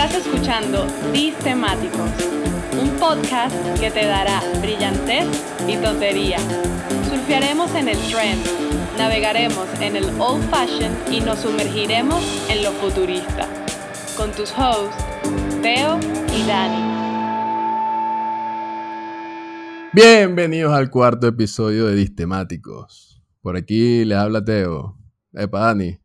Estás escuchando Temáticos, un podcast que te dará brillantez y tontería. Surfearemos en el trend, navegaremos en el old fashion y nos sumergiremos en lo futurista. Con tus hosts, Teo y Dani. Bienvenidos al cuarto episodio de Distemáticos. Por aquí les habla Teo. Epa, Dani.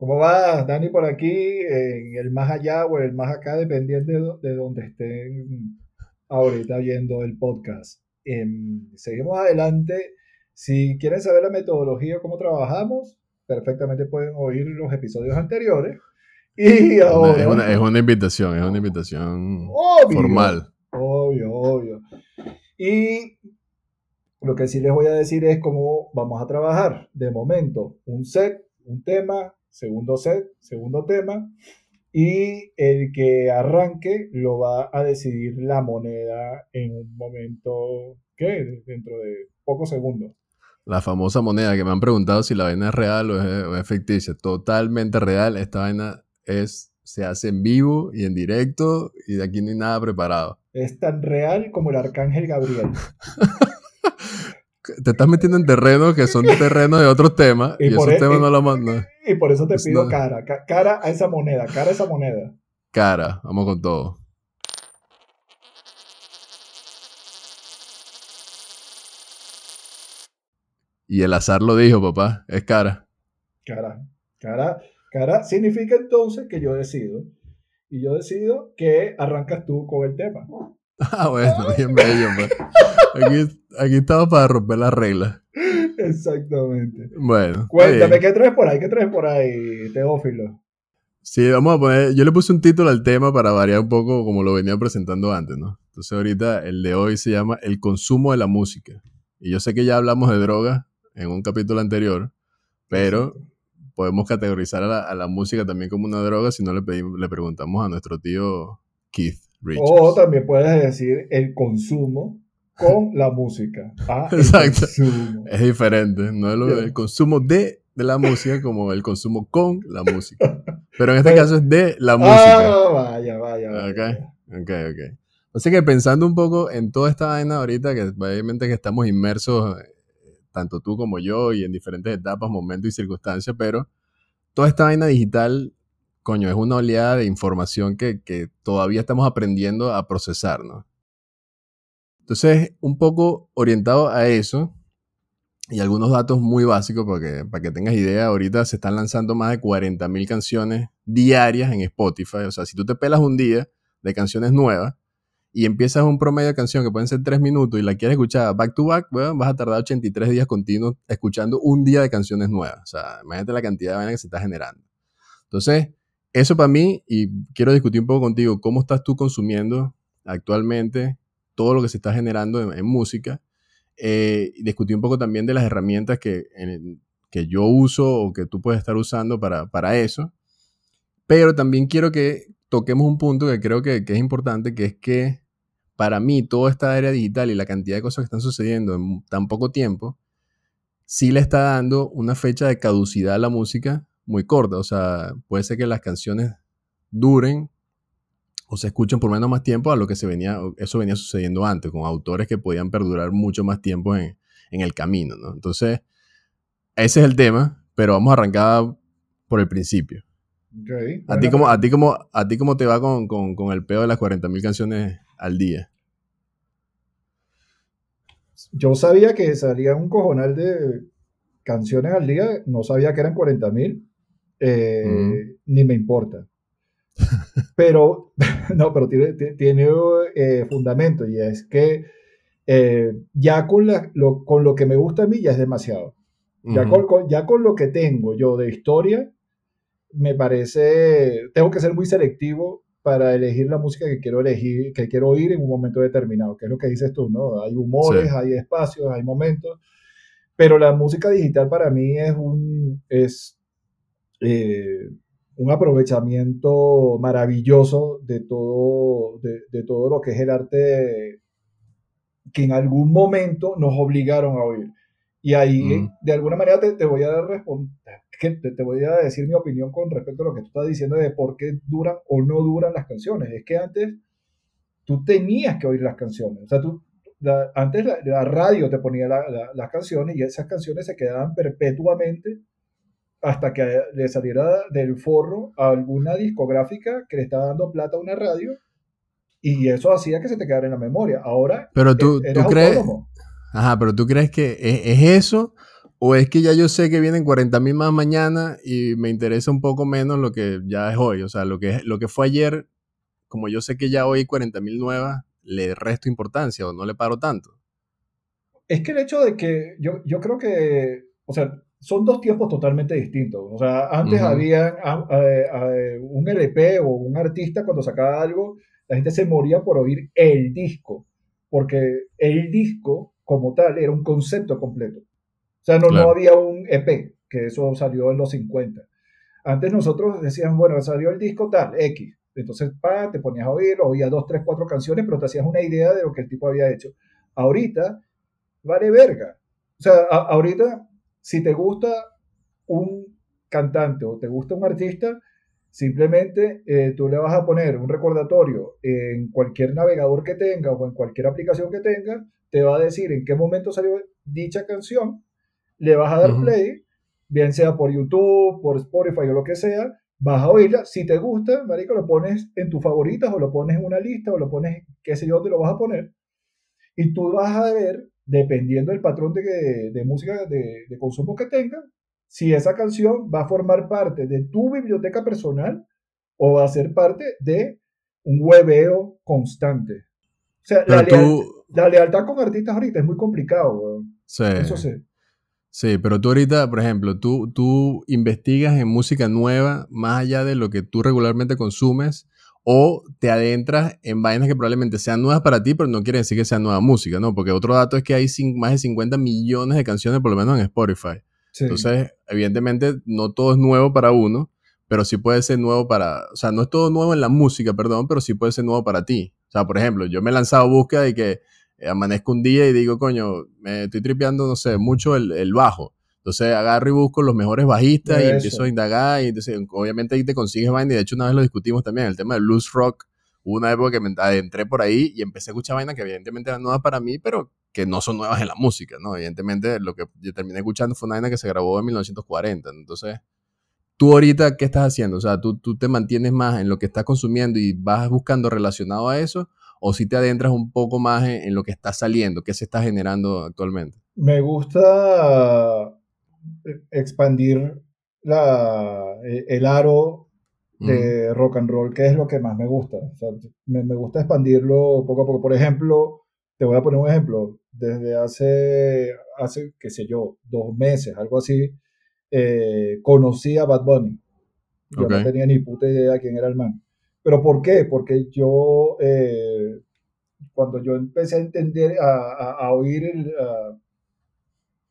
¿Cómo va, Dani, por aquí, en el más allá o el más acá, dependiendo de, donde estén ahorita viendo el podcast? Em, seguimos adelante. Si quieren saber la metodología, cómo trabajamos, perfectamente pueden oír los episodios anteriores. Y ahora, es, una, es, una, invitación, es una invitación formal. Obvio, obvio. Y lo que sí les voy a decir es cómo vamos a trabajar. De momento, un set, un tema, segundo set, segundo tema, y el que arranque lo va a decidir la moneda en un momento, ¿qué? Dentro de pocos segundos. La famosa moneda que me han preguntado si la vaina es real o es, ficticia. Totalmente real. Esta vaina es, se hace en vivo y en directo y de aquí no hay nada preparado. Es tan real como el arcángel Gabriel. te estás metiendo en terrenos que son terrenos de otros temas y, esos e- temas no lo mandan. Y por eso te pido cara, cara a esa moneda, cara a esa moneda. Cara, vamos con todo. Y el azar lo dijo, papá, es cara. Cara, cara, cara significa entonces que yo decido. Y yo decido que arrancas tú con el tema. Ah, bueno, bien bello, pues. Aquí, aquí estamos para romper las reglas. Exactamente. Bueno. Cuéntame, ¿qué traes por ahí? ¿Qué traes por ahí, Teófilo? Sí, vamos a poner. Yo le puse un título al tema para variar un poco como lo venía presentando antes, ¿no? Entonces, ahorita el de hoy se llama El consumo de la música. Y yo sé que ya hablamos de droga en un capítulo anterior, pero podemos categorizar a la, música también como una droga si no le, pedimos, le preguntamos a nuestro tío Keith Richards. O también puedes decir el consumo con la música. Ah, Exacto. Es diferente. No es el consumo de, la música como el consumo con la música. Pero en este caso es de la música. Ah, vaya, vaya. Ok, ok, ok. O sea que pensando un poco en toda esta vaina ahorita, que obviamente que estamos inmersos, eh, tanto tú como yo, y en diferentes etapas, momentos y circunstancias, pero toda esta vaina digital, es una oleada de información que, todavía estamos aprendiendo a procesar, ¿no? Entonces, un poco orientado a eso y algunos datos muy básicos para que, para que tengas idea, ahorita se están lanzando más de 40.000 canciones diarias en Spotify. O sea, si tú te pelas un día de canciones nuevas y empiezas un promedio de canción que pueden ser 3 minutos y la quieres escuchar back to back, vas a tardar 83 días continuos escuchando un día de canciones nuevas. O sea, imagínate la cantidad de vaina que se está generando. Entonces, eso para mí, y quiero discutir un poco contigo, ¿cómo estás tú consumiendo actualmente todo lo que se está generando en, música. Eh, y discutí un poco también de las herramientas que, que yo uso o que tú puedes estar usando para, para eso. Pero también quiero que toquemos un punto que creo que, que, es importante, que es que para mí toda esta área digital y la cantidad de cosas que están sucediendo en tan poco tiempo, sí le está dando una fecha de caducidad a la música muy corta. O sea, puede ser que las canciones duren o se escuchan por menos más tiempo a lo que se venía, eso venía sucediendo antes, con autores que podían perdurar mucho más tiempo en, el camino, ¿no? Entonces, ese es el tema, pero vamos a arrancar por el principio. ¿A, ti cómo, a, ti cómo, ¿A ti cómo te va con, el peor de las 40.000 canciones al día? Yo sabía que salía un cojonal de canciones al día, no sabía que eran 40.000, eh, ni me importa. pero, no, pero tiene, tiene eh, fundamento y es que eh, ya con, lo, con lo que me gusta a mí ya es demasiado. Ya, con, ya con lo que tengo yo de historia, me parece, tengo que ser muy selectivo para elegir la música que quiero elegir, que quiero oír en un momento determinado, que es lo que dices tú, ¿no? Hay humores, hay espacios, hay momentos, pero la música digital para mí es un, es, eh, un aprovechamiento maravilloso de todo, de, todo lo que es el arte que en algún momento nos obligaron a oír. Y ahí, de alguna manera, te, te voy a responder, te, te, voy a decir mi opinión con respecto a lo que tú estás diciendo de por qué duran o no duran las canciones. Es que antes tú tenías que oír las canciones. O sea, tú, antes la, radio te ponía las canciones y esas canciones se quedaban perpetuamente hasta que le saliera del forro a alguna discográfica que le estaba dando plata a una radio y eso hacía que se te quedara en la memoria. Ahora, pero tú, e-, ¿tú crees, ajá, pero tú crees que es, eso o es que ya yo sé que vienen 40 mil más mañana y me interesa un poco menos lo que ya es hoy, o sea, lo que, lo que fue ayer, como yo sé que ya hoy 40 mil nuevas, le resto importancia o no le paro tanto. Es que el hecho de que yo, yo creo que, o sea, son dos tiempos totalmente distintos. O sea, antes había un LP o un artista cuando sacaba algo, la gente se moría por oír el disco, porque el disco como tal era un concepto completo. O sea, no, no había un EP, que eso salió en los 50. Antes nosotros decíamos, bueno, salió el disco tal, X. Entonces, pa, te ponías a oír, oías dos, tres, cuatro canciones, pero te hacías una idea de lo que el tipo había hecho. Ahorita, vale verga. O sea, ahorita si te gusta un cantante o te gusta un artista, simplemente eh, tú le vas a poner un recordatorio en cualquier navegador que tenga o en cualquier aplicación que tenga, te va a decir en qué momento salió dicha canción, le vas a dar play, bien sea por YouTube, por Spotify o lo que sea, vas a oírla, si te gusta, marico, lo pones en tus favoritas o lo pones en una lista o lo pones, qué sé yo, dónde lo vas a poner, y tú vas a ver dependiendo del patrón de, de música de, de, consumo que tenga, si esa canción va a formar parte de tu biblioteca personal o va a ser parte de un hueveo constante. O sea, la, la, lealtad con artistas ahorita es muy complicado. Sí. Eso sí. Sí, pero tú ahorita, por ejemplo, tú, tú investigas en música nueva más allá de lo que tú regularmente consumes o te adentras en vainas que probablemente sean nuevas para ti, pero no quiere decir que sea nueva música, ¿no? Porque otro dato es que hay más de 50 millones de canciones, por lo menos en Spotify. Entonces, evidentemente, no todo es nuevo para uno, pero sí puede ser nuevo para, o sea, no es todo nuevo en la música, perdón, pero sí puede ser nuevo para ti. O sea, por ejemplo, yo me he lanzado búsqueda y que amanezco un día y digo, coño, me estoy tripeando, no sé, mucho el, el bajo. Entonces agarro y busco los mejores bajistas y empiezo a indagar. Y entonces, obviamente ahí te consigues vaina. Y de hecho, una vez lo discutimos también, el tema del blues rock. Hubo una época que me adentré por ahí y empecé a escuchar vainas que evidentemente eran nuevas para mí, pero que no son nuevas en la música, ¿no? Evidentemente, lo que yo terminé escuchando fue una vaina que se grabó en 1940. Entonces, tú ahorita, ¿qué estás haciendo? O sea, ¿tú, tú te mantienes más en lo que estás consumiendo y vas buscando relacionado a eso, o si te adentras un poco más en, en, lo que está saliendo, qué se está generando actualmente? Me gusta expandir la, e, el aro de rock and roll, que es lo que más me gusta. me, me, gusta expandirlo poco a poco. Por ejemplo, te voy a poner un ejemplo. Desde hace, hace qué sé yo, dos meses, algo así, eh, conocí a Bad Bunny. Yo no tenía ni puta idea de quién era el man. ¿Pero por qué? Porque yo, eh, cuando yo empecé a entender, a, a, oír el,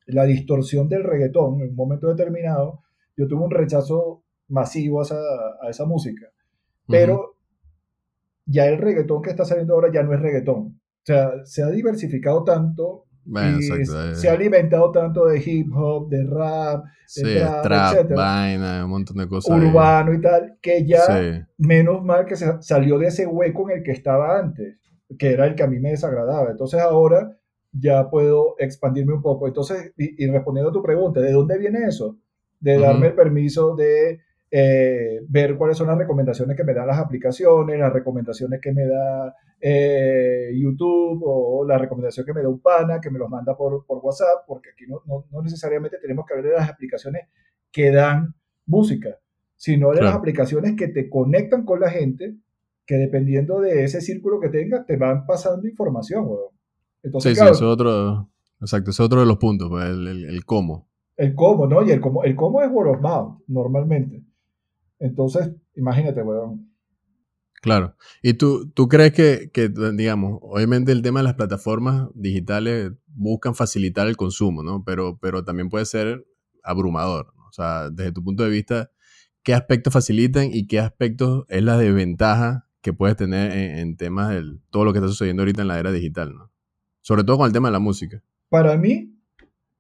la distorsión del reggaetón en un momento determinado, yo tuve un rechazo masivo a esa, a esa música. Pero ya el reggaetón que está saliendo ahora ya no es reggaetón. O sea, se ha diversificado tanto y se ha alimentado tanto de hip hop, de rap, de trap, vaina, un montón de cosas. Urbano y tal, que ya menos mal que se salió de ese hueco en el que estaba antes, que era el que a mí me desagradaba. Entonces ahora ya puedo expandirme un poco. Entonces, y, respondiendo a tu pregunta, ¿de dónde viene eso? De darme el permiso de eh, ver cuáles son las recomendaciones que me dan las aplicaciones, las recomendaciones que me da eh, YouTube o la recomendación que me da un pana, que me los manda por, por WhatsApp, porque aquí no, no, necesariamente tenemos que hablar de las aplicaciones que dan música, sino de las aplicaciones que te conectan con la gente, que dependiendo de ese círculo que tengas, te van pasando información sí, sí, eso es otro, exacto, es otro de los puntos, pues, el, el, cómo. El cómo, ¿no? Y el cómo, el cómo es word of mouth, normalmente. Entonces, imagínate, weón. Claro. ¿Y tú, tú crees que, que, digamos, obviamente el tema de las plataformas digitales buscan facilitar el consumo, ¿no? Pero, pero también puede ser abrumador. O sea, desde tu punto de vista, ¿qué aspectos facilitan y qué aspectos es la desventaja que puedes tener en, en temas de todo lo que está sucediendo ahorita en la era digital, ¿no? Sobre todo con el tema de la música. Para mí,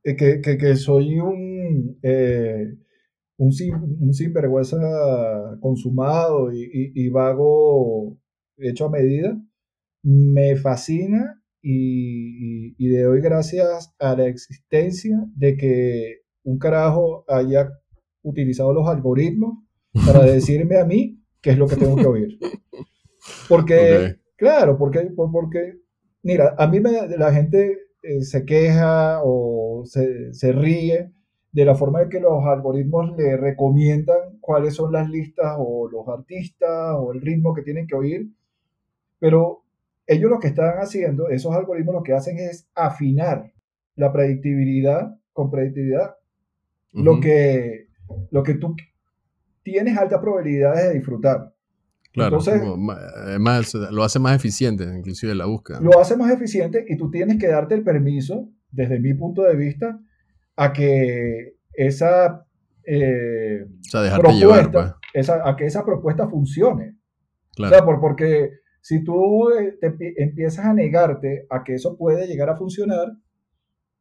que, que, soy un, eh, un, un, sinvergüenza consumado y, y, vago hecho a medida, me fascina y, y, le doy gracias a la existencia de que un carajo haya utilizado los algoritmos para decirme a mí qué es lo que tengo que oír. Porque, claro, porque, porque, mira, a mí me, la gente eh, se queja o se, se, ríe de la forma en que los algoritmos le recomiendan cuáles son las listas o los artistas o el ritmo que tienen que oír, pero ellos lo que están haciendo, esos algoritmos lo que hacen es afinar la predictibilidad con predictibilidad, lo, que, lo que tú tienes altas probabilidades de disfrutar. Claro, Entonces, lo hace más eficiente, inclusive la búsqueda. Lo hace más eficiente y tú tienes que darte el permiso, desde mi punto de vista, a que esa eh, propuesta, pues. a que esa propuesta funcione. Claro. O sea, por, porque si tú eh, te empiezas a negarte a que eso puede llegar a funcionar,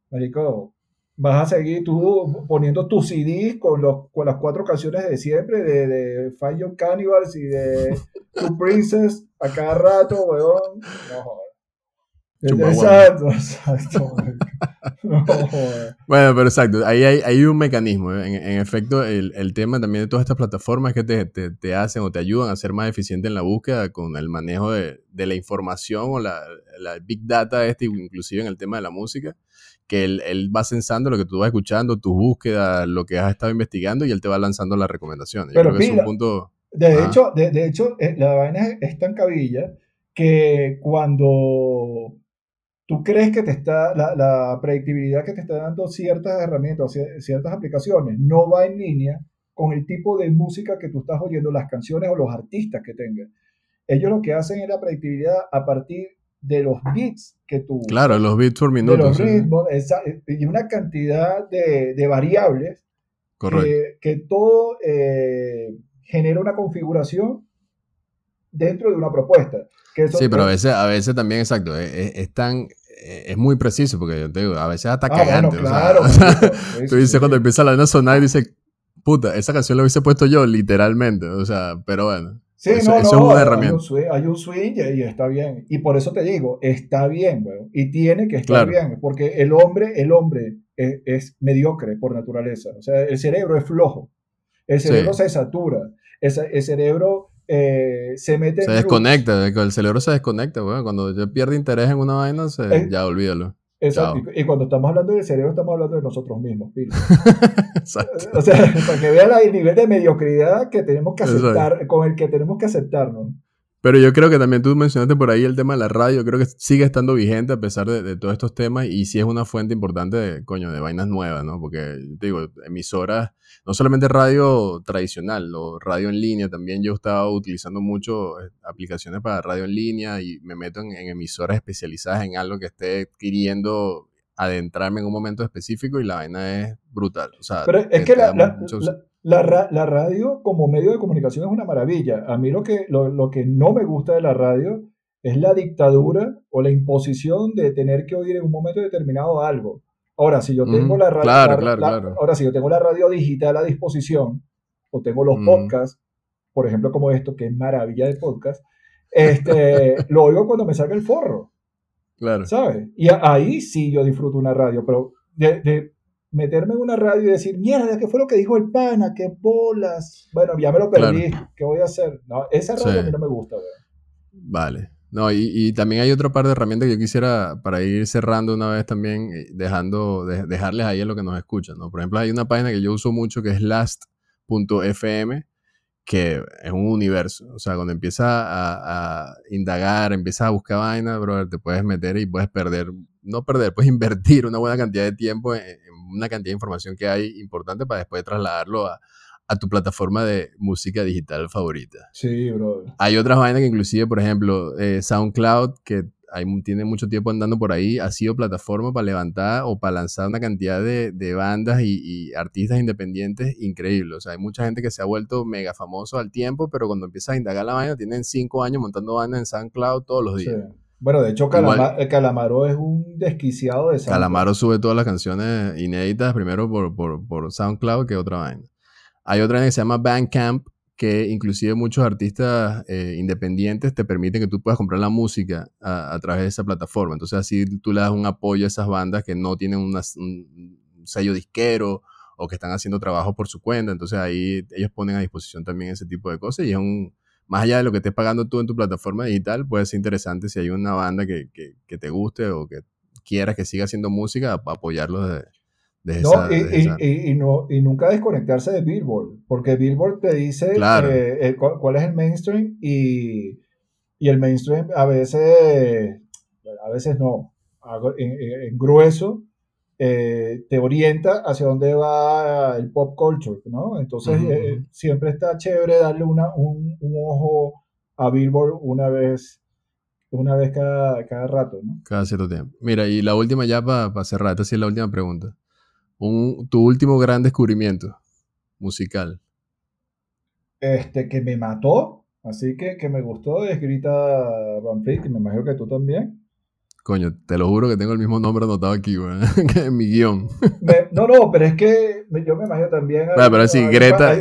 marico, vas a seguir tú poniendo tus CDs con, los, con las cuatro canciones de siempre, de, de Find Your Cannibals y de Two Princess a cada rato, weón. No, Exacto, exacto. bueno, pero exacto, ahí hay, un mecanismo. ¿eh? En, efecto, el, el, tema también de todas estas plataformas que te, te, te, hacen o te ayudan a ser más eficiente en la búsqueda con el manejo de, de la información o la, la, big data, este, inclusive en el tema de la música, que él, él, va censando lo que tú vas escuchando, tus búsquedas, lo que has estado investigando y él te va lanzando las recomendaciones. Pero es un punto... De hecho, de, de hecho, eh, la vaina es tan cabilla que cuando tú crees que te está, la, predictibilidad que te está dando ciertas herramientas, ciertas aplicaciones, no va en línea con el tipo de música que tú estás oyendo, las canciones o los artistas que tengas. Ellos lo que hacen es la predictibilidad a partir de los beats que tú... Claro, los beats por minuto. De los ritmos, y una cantidad de, variables que, todo eh, genera una configuración dentro de una propuesta. sí, pero a veces, a veces también, exacto, es, tan, es muy preciso, porque yo te digo, a veces hasta ah, cagante. claro, tú dices cuando empieza la a sonar y dices, puta, esa canción la hubiese puesto yo, literalmente. O sea, pero bueno. Sí, eso, no, es una herramienta. Hay un, swing, y está bien. Y por eso te digo, está bien, weón. Y tiene que estar bien, porque el hombre, el hombre es, mediocre por naturaleza. O sea, el cerebro es flojo. El cerebro se satura. el cerebro eh, se mete se desconecta, el cerebro se desconecta, bueno, cuando yo pierde interés en una vaina, ya olvídalo. Exacto, y, cuando estamos hablando del cerebro, estamos hablando de nosotros mismos, Exacto. O sea, para que vean el nivel de mediocridad que tenemos que aceptar, con el que tenemos que aceptarnos. Pero yo creo que también tú mencionaste por ahí el tema de la radio, creo que sigue estando vigente a pesar de, todos estos temas y sí es una fuente importante de, coño, de vainas nuevas, ¿no? Porque, te digo, emisoras, no solamente radio tradicional, o radio en línea, también yo estaba utilizando mucho eh, aplicaciones para radio en línea y me meto en, emisoras especializadas en algo que esté queriendo adentrarme en un momento específico y la vaina es brutal. O sea, Pero es que la, la, radio como medio de comunicación es una maravilla. A mí lo que, lo, que no me gusta de la radio es la dictadura o la imposición de tener que oír en un momento determinado algo. Ahora, si yo tengo la radio, ahora si yo tengo la radio digital a disposición o tengo los podcasts, por ejemplo como esto que es maravilla de podcast, este, lo oigo cuando me salga el forro. Claro. ¿Sabes? Y ahí sí yo disfruto una radio, pero de, meterme en una radio y decir, mierda, ¿qué fue lo que dijo el pana? ¿Qué bolas? Bueno, ya me lo perdí, ¿qué voy a hacer? No, esa radio a mí no me gusta, Vale. No, y, también hay otra par de herramientas que yo quisiera, para ir cerrando una vez también, eh, dejando, dejarles ahí a lo que nos escuchan, ¿no? Por ejemplo, hay una página que yo uso mucho que es last.fm, que es un universo. O sea, cuando empiezas a, indagar, empiezas a buscar vainas, brother, te puedes meter y puedes perder, no perder, puedes invertir una buena cantidad de tiempo en, una cantidad de información que hay importante para después trasladarlo a, tu plataforma de música digital favorita. Sí, bro. Hay otras vainas que inclusive, por ejemplo, eh, SoundCloud, que hay, tiene mucho tiempo andando por ahí, ha sido plataforma para levantar o para lanzar una cantidad de, bandas y, artistas independientes increíbles. O sea, hay mucha gente que se ha vuelto mega famoso al tiempo, pero cuando empiezas a indagar la vaina, tienen cinco años montando bandas en SoundCloud todos los días. Bueno, de hecho, Calamaro es un desquiciado de SoundCloud. Calamaro sube todas las canciones inéditas primero por, por, por SoundCloud que otra vaina. Hay otra que se llama Bandcamp, que inclusive muchos artistas eh, independientes te permiten que tú puedas comprar la música a, través de esa plataforma. Entonces así tú le das un apoyo a esas bandas que no tienen un sello disquero o que están haciendo trabajo por su cuenta. Entonces ahí ellos ponen a disposición también ese tipo de cosas y es un, más allá de lo que estés pagando tú en tu plataforma digital, puede ser interesante si hay una banda que, que, te guste o que quieras que siga haciendo música, apoyarlo de, no, y, no, y nunca desconectarse de Billboard, porque Billboard te dice eh, eh, cuál, es el mainstream y, el mainstream a veces, a veces no, en, grueso, eh, te orienta hacia dónde va el pop culture, ¿no? Entonces siempre está chévere darle una, un, ojo a Billboard una vez una vez cada, cada rato, ¿no? Cada cierto tiempo. Mira, y la última ya para cerrar, esta sí es la última pregunta tu último gran descubrimiento musical. Este, que me mató, así que que me gustó, es Grita Van Fleet, que me imagino que tú también. Coño, te lo juro que tengo el mismo nombre anotado aquí, que en mi guion. no, no, pero es que yo me imagino también. Hay, pero sí, Greta,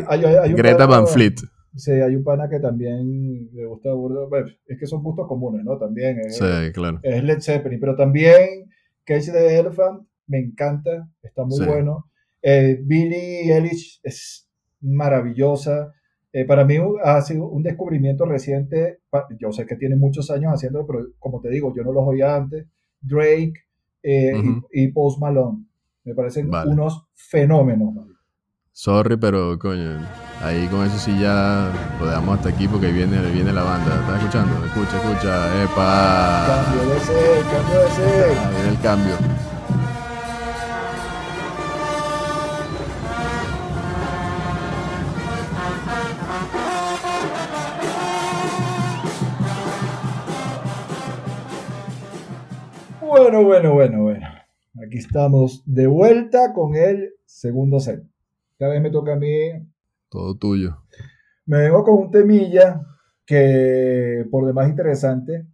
Greta Van Fleet. Sí, hay un pana que también le gusta burdo. es que son gustos comunes, ¿no? También. Es, sí, claro. Es Led Zeppelin, pero también Cage the Elephant me encanta, está muy bueno. Eh, Billie Eilish es maravillosa. Eh, para mí ha sido un descubrimiento reciente. Yo sé que tiene muchos años haciéndolo, pero como te digo, yo no los oía antes. Drake eh, y, Post Malone. Me parecen unos fenómenos. Sorry, pero coño, ahí con eso sí ya lo dejamos hasta aquí porque viene, viene la banda. ¿Estás escuchando? Escucha, escucha. ¡Epa! Cambio de ser, cambio de ser. Ahí viene el cambio. Bueno, bueno, bueno, bueno. Aquí estamos de vuelta con el segundo set. Esta vez me toca a mí. Todo tuyo. Me vengo con un temilla que por demás interesante.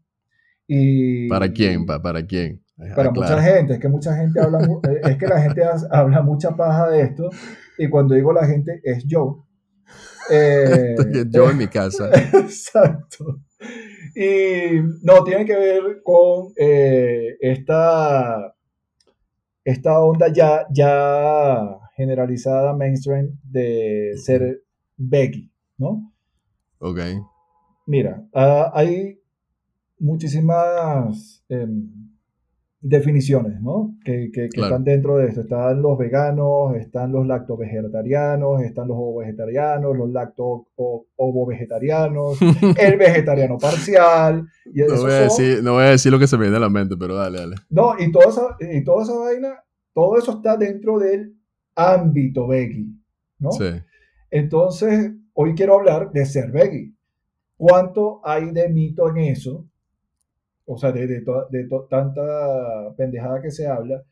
Y, ¿Para quién? ¿Para quién? Para mucha gente, es que mucha gente habla, eh, es que la gente habla mucha paja de esto, y cuando digo la gente es yo. Eh, yo en mi casa. Exacto. Y no, tiene que ver con eh, esta, esta onda ya, ya generalizada mainstream de ser Becky, ¿no? Ok. Mira, ah, hay muchísimas em, definiciones, ¿no? Que, están dentro de esto. Están los veganos, están los lacto-vegetarianos, están los ovo-vegetarianos, los lacto-ovo-vegetarianos, el vegetariano parcial. no, voy a decir, no voy a decir lo que se me viene a la mente, pero dale, dale. No, y toda esa, y toda esa vaina, todo eso está dentro del ámbito veggie, ¿no? Sí. Entonces, hoy quiero hablar de ser veggie. ¿Cuánto hay de mito en eso? O sea, de, de, tanta pendejada que se habla,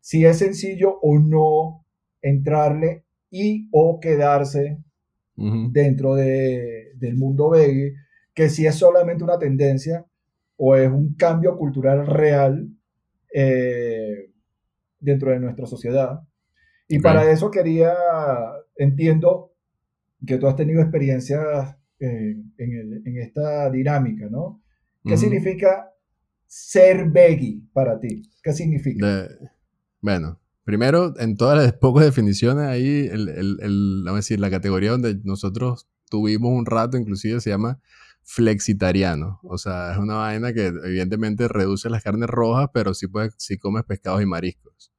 si es sencillo o no entrarle y o quedarse dentro de, del mundo veggie, que si es solamente una tendencia o es un cambio cultural real eh, dentro de nuestra sociedad. Y para eso quería, entiendo que tú has tenido experiencias eh, en, en, esta dinámica, ¿no? ¿Qué significa ser veggie para ti? ¿Qué significa? bueno, primero, en todas las pocas definiciones ahí, vamos a decir, la categoría donde nosotros tuvimos un rato, inclusive se llama flexitariano. O sea, es una vaina que evidentemente reduce las carnes rojas, pero sí, puedes, sí comes pescados y mariscos.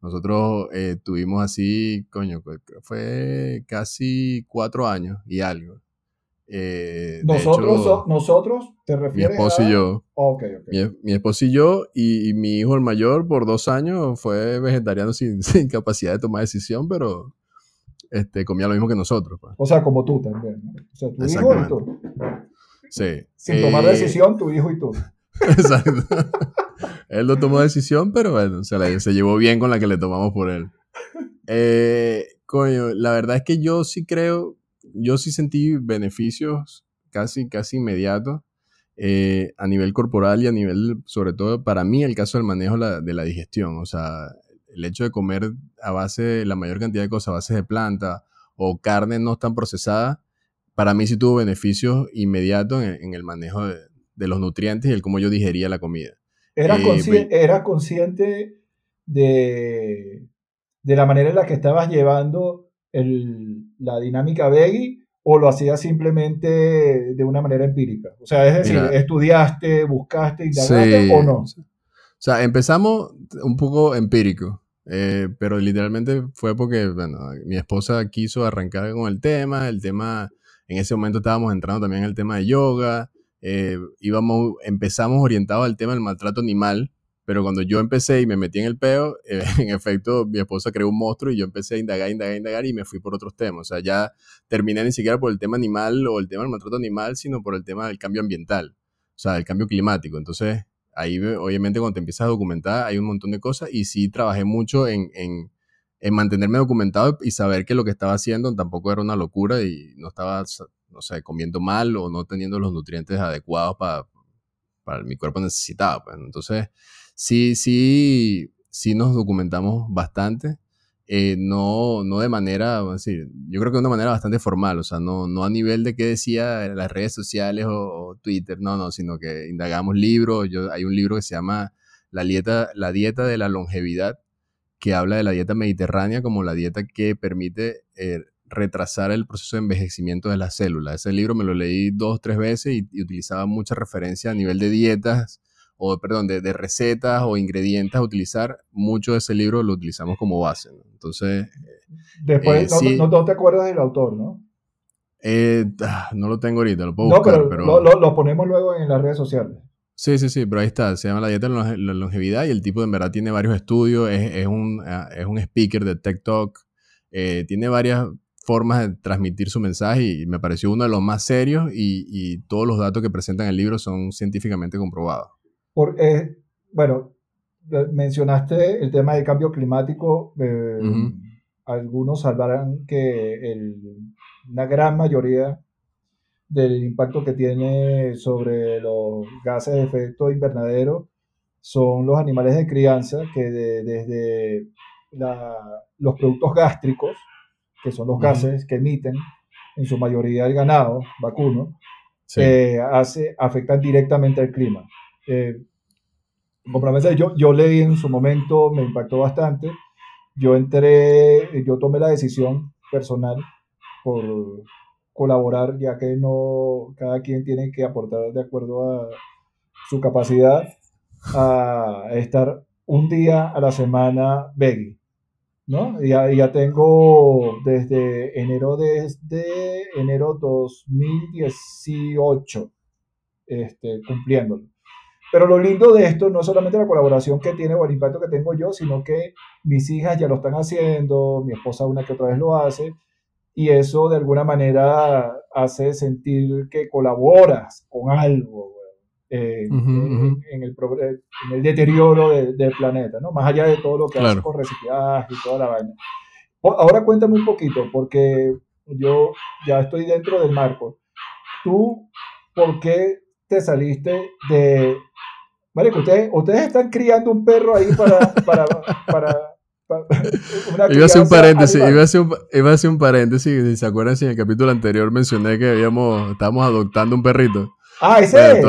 Nosotros eh, tuvimos así, coño, fue casi cuatro años y algo. Eh, nosotros, nosotros, ¿te refieres? Mi esposo y yo. Mi, esposo y yo, y, mi hijo el mayor, por dos años, fue vegetariano sin, sin capacidad de tomar decisión, pero este, comía lo mismo que nosotros. Pues. O sea, como tú también. O sea, tu hijo y tú. Sí. Sin tomar eh, decisión, tu hijo y tú. Exacto. él no tomó decisión, pero bueno, se, se llevó bien con la que le tomamos por él. Eh, coño, la verdad es que yo sí creo yo sí sentí beneficios casi, casi inmediatos. eh, a nivel corporal y a nivel, sobre todo para mí, el caso del manejo de la digestión. O sea, el hecho de comer a base, la mayor cantidad de cosas a base de planta o carne no tan procesada, para mí sí tuvo beneficios inmediatos en, el manejo de, los nutrientes y el cómo yo digería la comida. ¿Eras, eh, consciente de, de, la manera en la que estabas llevando la dinámica veggie o lo hacías simplemente de una manera empírica? O sea, es decir, ¿estudiaste, buscaste, indagaste o no? O sea, empezamos un poco empírico. Eh, pero literalmente fue porque, bueno, mi esposa quiso arrancar con el tema, el tema, en ese momento estábamos entrando también en el tema de yoga, eh, íbamos, empezamos orientados al tema del maltrato animal, pero cuando yo empecé y me metí en el peo, eh, en efecto, mi esposa creó un monstruo y yo empecé a indagar, indagar, indagar y me fui por otros temas. O sea, ya terminé ni siquiera por el tema animal o el tema del maltrato animal, sino por el tema del cambio ambiental, o sea, el cambio climático. Entonces, ahí obviamente cuando te empiezas a documentar hay un montón de cosas y sí trabajé mucho en, en, en, mantenerme documentado y saber que lo que estaba haciendo tampoco era una locura y no estaba, no sé, comiendo mal o no teniendo los nutrientes adecuados para, para mi cuerpo necesitaba. Pues. Entonces, sí, sí, sí nos documentamos bastante eh, no, no de manera, yo creo que de una manera bastante formal, o sea, no, no a nivel de qué decía las redes sociales o, Twitter, no, no, sino que indagamos libros, hay un libro que se llama la dieta, la dieta de la longevidad, que habla de la dieta mediterránea como la dieta que permite eh, retrasar el proceso de envejecimiento de las células. Ese libro me lo leí dos, tres veces y, y utilizaba mucha referencia a nivel de dietas o perdón, de, recetas o ingredientes a utilizar, mucho de ese libro lo utilizamos como base. Entonces. Después, eh, no, te acuerdas del autor, ¿no? Eh, ah, no lo tengo ahorita, lo puedo buscar. pero, Lo, ponemos luego en las redes sociales. Sí, sí, sí, pero ahí está. Se llama La Dieta de la Longevidad y el tipo en verdad tiene varios estudios. Es, un, ah, es un speaker de TikTok. Eh, tiene varias formas de transmitir su mensaje y me pareció uno de los más serios y, y todos los datos que presenta en el libro son científicamente comprobados. Por, eh, bueno, mencionaste el tema del cambio climático. Eh, algunos salvarán que una gran mayoría del impacto que tiene sobre los gases de efecto invernadero son los animales de crianza que desde los productos gástricos, que son los gases que emiten en su mayoría el ganado vacuno, eh, hace, afectan directamente al clima. Eh, yo, yo leí en su momento, me impactó bastante. Yo entré, yo tomé la decisión personal por colaborar, ya que no, cada quien tiene que aportar de acuerdo a su capacidad a estar un día a la semana veggie, ¿no? Ya, ya tengo desde enero, desde enero 2018, este, cumpliéndolo. Pero lo lindo de esto no es solamente la colaboración que tiene o el impacto que tengo yo, sino que mis hijas ya lo están haciendo, mi esposa una que otra vez lo hace, y eso de alguna manera hace sentir que colaboras con algo en, el, en, el, deterioro del planeta, ¿no? Más allá de todo lo que hace con reciclaje y toda la vaina. Ahora cuéntame un poquito, porque yo ya estoy dentro del marco. ¿Tú por qué te saliste de Marico, ustedes, ustedes están criando un perro ahí para, para, para, iba a hacer un paréntesis, iba a hacer un, iba a hacer un paréntesis, si se acuerdan si en el capítulo anterior mencioné que habíamos, estábamos adoptando un perrito. Ah, ese es.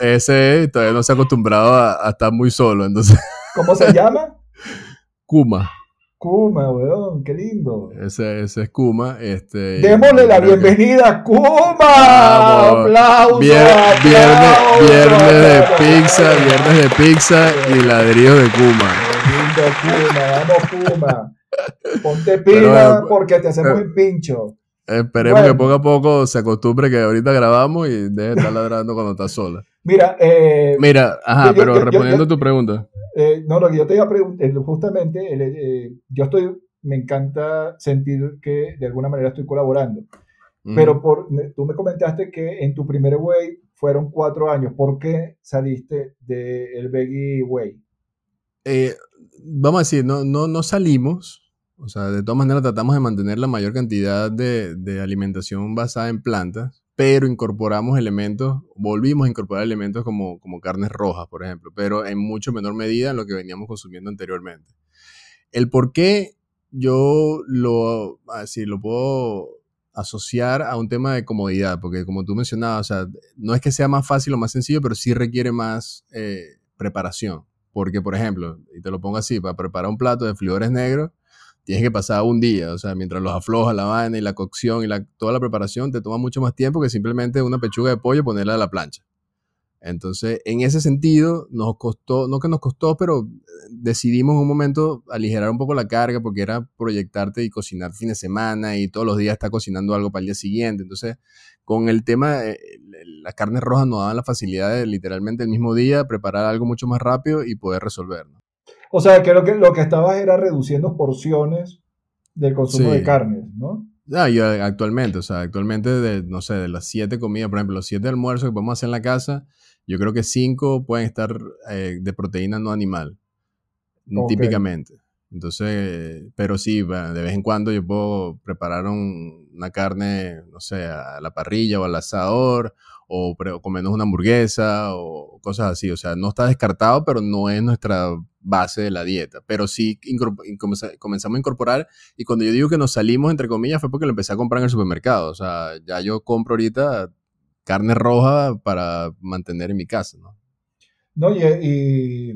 ese todavía no se ha acostumbrado a, a, estar muy solo, entonces. ¿Cómo se llama? Kuma. Kuma, weón, qué lindo. Ese, ese es Kuma. Este, Démosle la bienvenida a Kuma. Aplausos, viernes, viernes de pizza, viernes de pizza y ladrillo de Kuma. Lindo Kuma, vamos Kuma. Ponte pila porque te hacemos el pincho. Esperemos que poco a poco se acostumbre que ahorita grabamos y deje de estar ladrando cuando está sola. Mira, eh, Mira, ajá, pero respondiendo a tu pregunta. Eh, no, lo que yo te iba a preguntar, eh, justamente, eh, yo estoy, me encanta sentir que de alguna manera estoy colaborando. Pero por, tú me comentaste que en tu primer Way fueron cuatro años. ¿Por qué saliste del Veggie Way? vamos a decir, no, no, no salimos. O sea, de todas maneras tratamos de mantener la mayor cantidad de, de alimentación basada en plantas pero incorporamos elementos, volvimos a incorporar elementos como, como carnes rojas, por ejemplo, pero en mucho menor medida en lo que veníamos consumiendo anteriormente. El por qué yo lo, así, lo puedo asociar a un tema de comodidad, porque como tú mencionabas, o sea, no es que sea más fácil o más sencillo, pero sí requiere más eh, preparación. Porque, por ejemplo, y te lo pongo así, para preparar un plato de flores negros, tienes que pasar un día, o sea, mientras los aflojas la vaina y la cocción y la, toda la preparación te toma mucho más tiempo que simplemente una pechuga de pollo ponerla a la plancha. Entonces, en ese sentido, nos costó, no que nos costó, pero eh, decidimos en un momento aligerar un poco la carga porque era proyectarte y cocinar fin de semana y todos los días estar cocinando algo para el día siguiente. Entonces, con el tema, eh, las carnes rojas nos daban la facilidad de literalmente el mismo día preparar algo mucho más rápido y poder resolverlo. O sea, que lo que, lo que estabas era reduciendo porciones del consumo de carnes, ¿no? Ah, yo actualmente, o sea, actualmente de, no sé, de las siete comidas, por ejemplo, los siete almuerzos que podemos hacer en la casa, yo creo que cinco pueden estar eh, de proteína no animal, típicamente. Entonces, pero sí, de vez en cuando yo puedo preparar una carne, no sé, a la parrilla o al asador, o, comernos una hamburguesa o cosas así. O sea, no está descartado, pero no es nuestra base de la dieta. Pero sí comenzamos a incorporar y cuando yo digo que nos salimos, entre comillas, fue porque lo empecé a comprar en el supermercado. O sea, ya yo compro ahorita carne roja para mantener en mi casa, ¿no? No, y,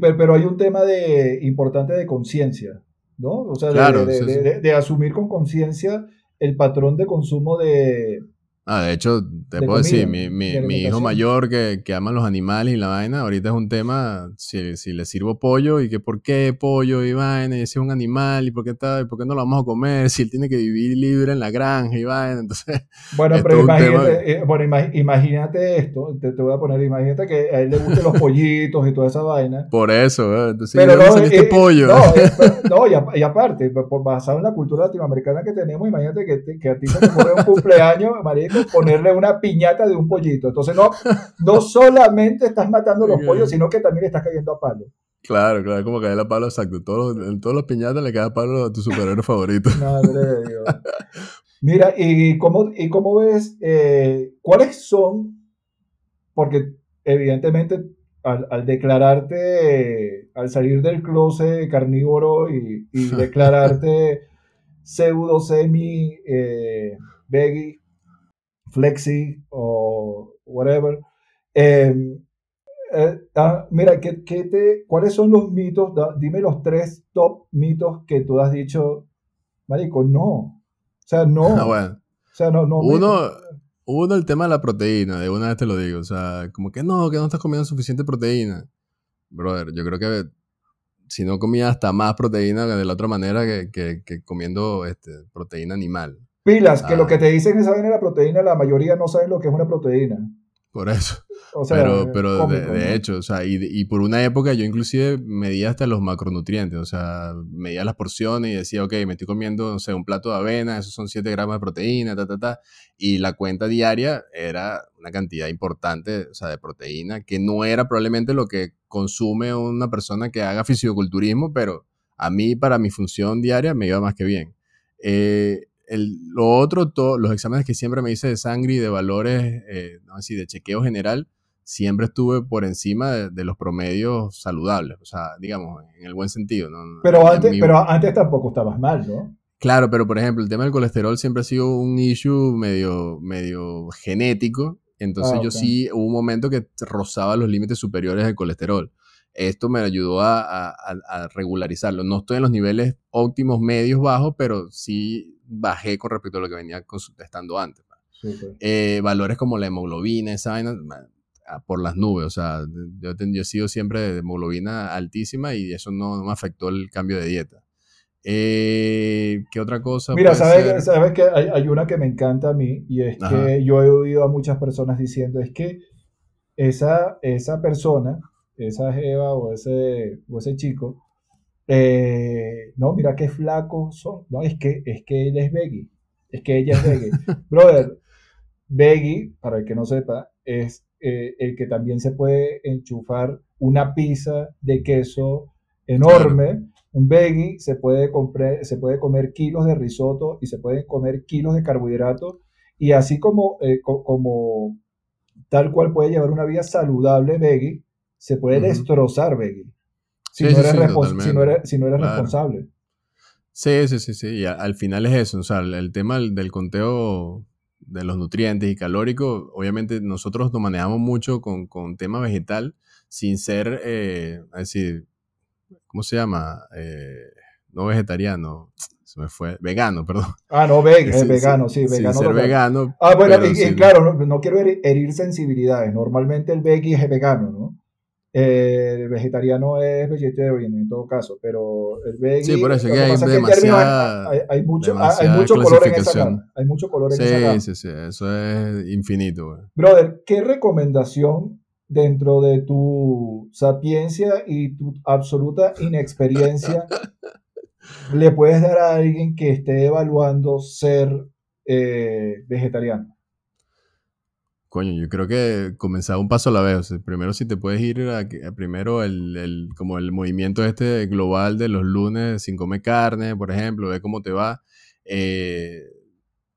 pero, hay un tema de, importante de conciencia, ¿no? O sea, de asumir con conciencia el patrón de consumo de, Ah, de hecho, te puedo decir, mi, mi, mi hijo mayor que, que, ama los animales y la vaina, ahorita es un tema, si, si, le sirvo pollo y que por qué pollo y vaina, y ese es un animal y por qué, está, y por qué no lo vamos a comer, si él tiene que vivir libre en la granja y vaina, entonces... Bueno, pero imagínate, eh, bueno, imagínate esto, te, te, voy a poner, imagínate que a él le gusten los pollitos y toda esa vaina. Por eso, entonces, pero no, este eh, pollo? No, no y, y, aparte, por, basado en la cultura latinoamericana que tenemos, imagínate que, que a ti se te ocurre un cumpleaños, María, ponerle una piñata de un pollito. Entonces, no, no solamente estás matando los pollos, sino que también estás cayendo a palo. Claro, claro, como caer a palo exacto. Todos, en todos los piñatas le cae a palo a tu superhéroe favorito. Madre de Dios. Mira, ¿y cómo, y cómo ves eh, cuáles son? Porque evidentemente al, declararte, al salir del closet carnívoro y, declararte pseudo semi eh, veggie, Flexi o whatever. Em, eh, ah, mira, ¿qué, te, ¿cuáles son los mitos? dime los tres top mitos que tú has dicho, Marico, no. O sea, no. Ah, bueno. O sea, no, no. Uno, uno, el tema de la proteína, de una vez te lo digo. O sea, como que no, que no estás comiendo suficiente proteína. Brother, yo creo que si no comía hasta más proteína de la otra manera que, que, que comiendo este, proteína animal. Pilas, que lo que te dicen vaina de la proteína, la mayoría no saben lo que es una proteína. Por eso. pero pero de, hecho, o sea, y, por una época yo inclusive medía hasta los macronutrientes, o sea, medía las porciones y decía, ok, me estoy comiendo, no sé, un plato de avena, esos son 7 gramos de proteína, ta, ta, ta. Y la cuenta diaria era una cantidad importante, o sea, de proteína, que no era probablemente lo que consume una persona que haga fisiculturismo, pero a mí, para mi función diaria, me iba más que bien. Eh, lo otro, los exámenes que siempre me hice de sangre y de valores, eh, no así, de chequeo general, siempre estuve por encima de, los promedios saludables, o sea, digamos, en el buen sentido. Pero, antes, pero antes tampoco estabas mal, ¿no? Claro, pero por ejemplo, el tema del colesterol siempre ha sido un issue medio, medio genético, entonces ah, yo sí hubo un momento que rozaba los límites superiores del colesterol. Esto me ayudó a, a regularizarlo. No estoy en los niveles óptimos, medios, bajos, pero sí bajé con respecto a lo que venía testando antes. Eh, valores como la hemoglobina, esa vaina, por las nubes. O sea, yo, he sido siempre de hemoglobina altísima y eso no, me afectó el cambio de dieta. Eh, ¿Qué otra cosa? Mira, ¿sabes, sabes que hay, una que me encanta a mí y es que yo he oído a muchas personas diciendo es que esa, esa persona, esa Eva o ese, o ese chico, eh, no, mira qué flacos son. No, es que, es que él es veggie. Es que ella es veggie. Brother, veggie, para el que no sepa, es eh, el que también se puede enchufar una pizza de queso enorme. Un veggie se puede, comprar, se puede comer kilos de risotto y se pueden comer kilos de carbohidratos Y así como, eh, como tal cual puede llevar una vida saludable veggie, se puede destrozar veggie. Si, no eres si, no eres, responsable. Sí, sí, sí, sí. Y al final es eso. O sea, el, tema del, conteo de los nutrientes y calóricos, obviamente nosotros nos manejamos mucho con, con tema vegetal sin ser, eh, decir, ¿cómo se llama? Eh, no vegetariano, se me fue, vegano, perdón. Ah, no, vegano, sí, vegano. Sin ser vegano. Ah, bueno, y, claro, no, quiero herir sensibilidades. Normalmente el veggie es vegano, ¿no? Eh, el vegetariano es vegetarian en todo caso, pero el veggie. Sí, por eso que hay, demasiada, hay, mucho, hay, mucho color en esa gama. Hay mucho color en sí, esa gama. Sí, sí, eso es infinito. Brother, ¿qué recomendación dentro de tu sapiencia y tu absoluta inexperiencia le puedes dar a alguien que esté evaluando ser eh, vegetariano? Coño, yo creo que comenzar un paso a la vez. primero si te puedes ir a, primero el, como el movimiento este global de los lunes sin comer carne, por ejemplo, ve cómo te va. Eh,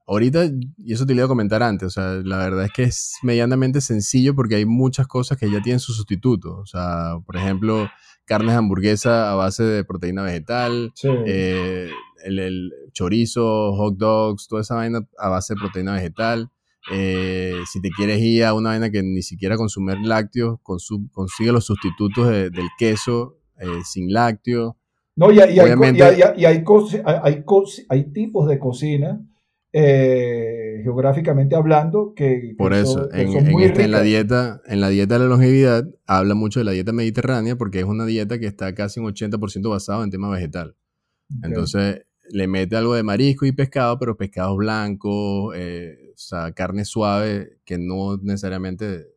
ahorita, y eso te iba a comentar antes, o sea, la verdad es que es medianamente sencillo porque hay muchas cosas que ya tienen su sustituto. O sea, por ejemplo, carnes hamburguesa a base de proteína vegetal, eh, el, chorizo, hot dogs, toda esa vaina a base de proteína vegetal. Eh, si te quieres ir a una vaina que ni siquiera consumir lácteos, consigue los sustitutos del queso eh, sin lácteos. No, y, hay, hay, tipos de cocina, eh, geográficamente hablando, que, por eso en, este, la dieta en la dieta de la longevidad habla mucho de la dieta mediterránea porque es una dieta que está casi un 80% basada en tema vegetal. Entonces le mete algo de marisco y pescado pero pescados blancos eh, o sea, carne suave que no necesariamente,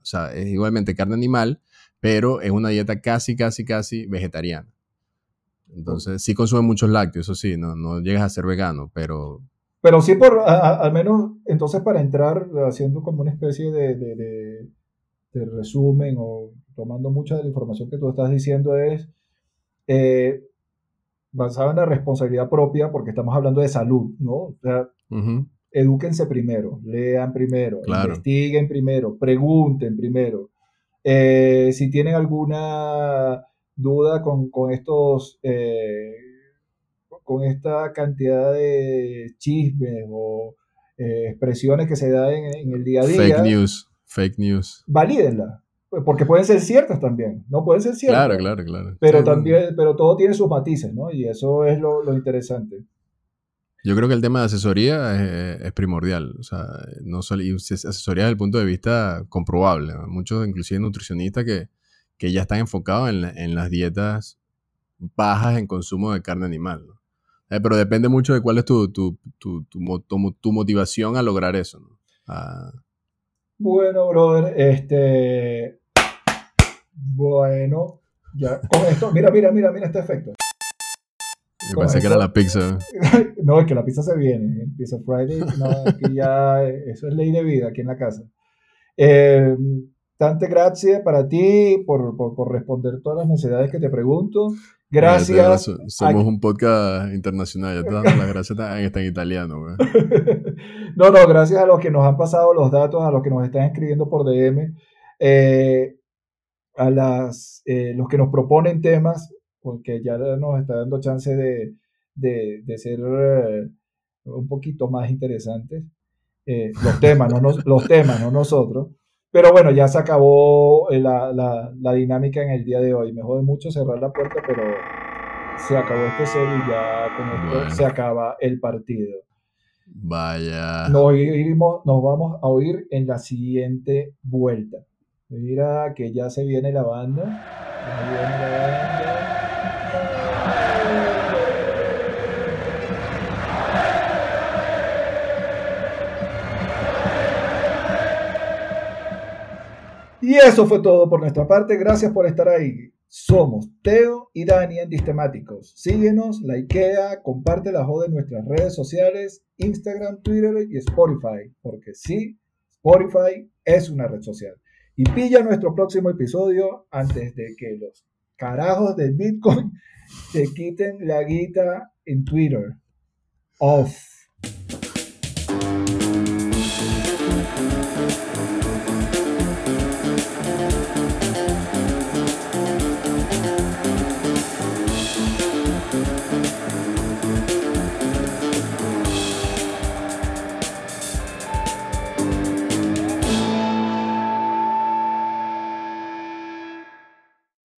o sea, es igualmente carne animal, pero es una dieta casi, casi, casi vegetariana. Entonces, sí consume muchos lácteos, eso sí, no, no llegas a ser vegano, pero... Pero sí, por, al menos, entonces para entrar haciendo como una especie de, de, resumen o tomando mucha de la información que tú estás diciendo es, eh, basada en la responsabilidad propia, porque estamos hablando de salud, ¿no? O sea, edúquense primero, lean primero, investiguen primero, pregunten primero. Eh, si tienen alguna duda con, estos, eh, con esta cantidad de chismes o eh, expresiones que se dan en, el día a día. Fake news, fake news. Valídenla, porque pueden ser ciertas también, no pueden ser ciertas. Claro, claro, claro. Pero también, pero todo tiene sus matices, ¿no? Y eso es lo, lo interesante. Yo creo que el tema de asesoría es, primordial. O sea, no solo, asesoría desde el punto de vista comprobable. Muchos, inclusive nutricionistas, que, que ya están enfocados en, en, las dietas bajas en consumo de carne animal. Eh, pero depende mucho de cuál es tu, tu, tu, tu motivación a lograr eso. ¿no? Bueno, brother, este. Bueno, ya con esto, mira, mira, mira, mira este efecto. Yo pensé que era la pizza. no, es que la pizza se viene. Pizza Friday, no, ya eso es ley de vida aquí en la casa. Eh, tante gracias para ti por, por, responder todas las necesidades que te pregunto. Gracias. somos un podcast internacional. Ya te damos las gracias está en italiano. no, no, gracias a los que nos han pasado los datos, a los que nos están escribiendo por DM, eh, a las, eh, los que nos proponen temas porque ya nos está dando chance de, de, ser eh, un poquito más interesantes. Eh, los temas, no los temas, no nosotros. Pero bueno, ya se acabó eh, la, la, la, dinámica en el día de hoy. Me jode mucho cerrar la puerta, pero se acabó este set y ya con esto se acaba el partido. Vaya. Nos, nos vamos a oír en la siguiente vuelta. Mira que ya se viene la banda. Ya viene la banda. Y eso fue todo por nuestra parte. Gracias por estar ahí. Somos Teo y Dani en Distemáticos. Síguenos, likea, comparte la joda en nuestras redes sociales, Instagram, Twitter y Spotify. Porque sí, Spotify es una red social. Y pilla nuestro próximo episodio antes de que los carajos del Bitcoin te quiten la guita en Twitter. Off.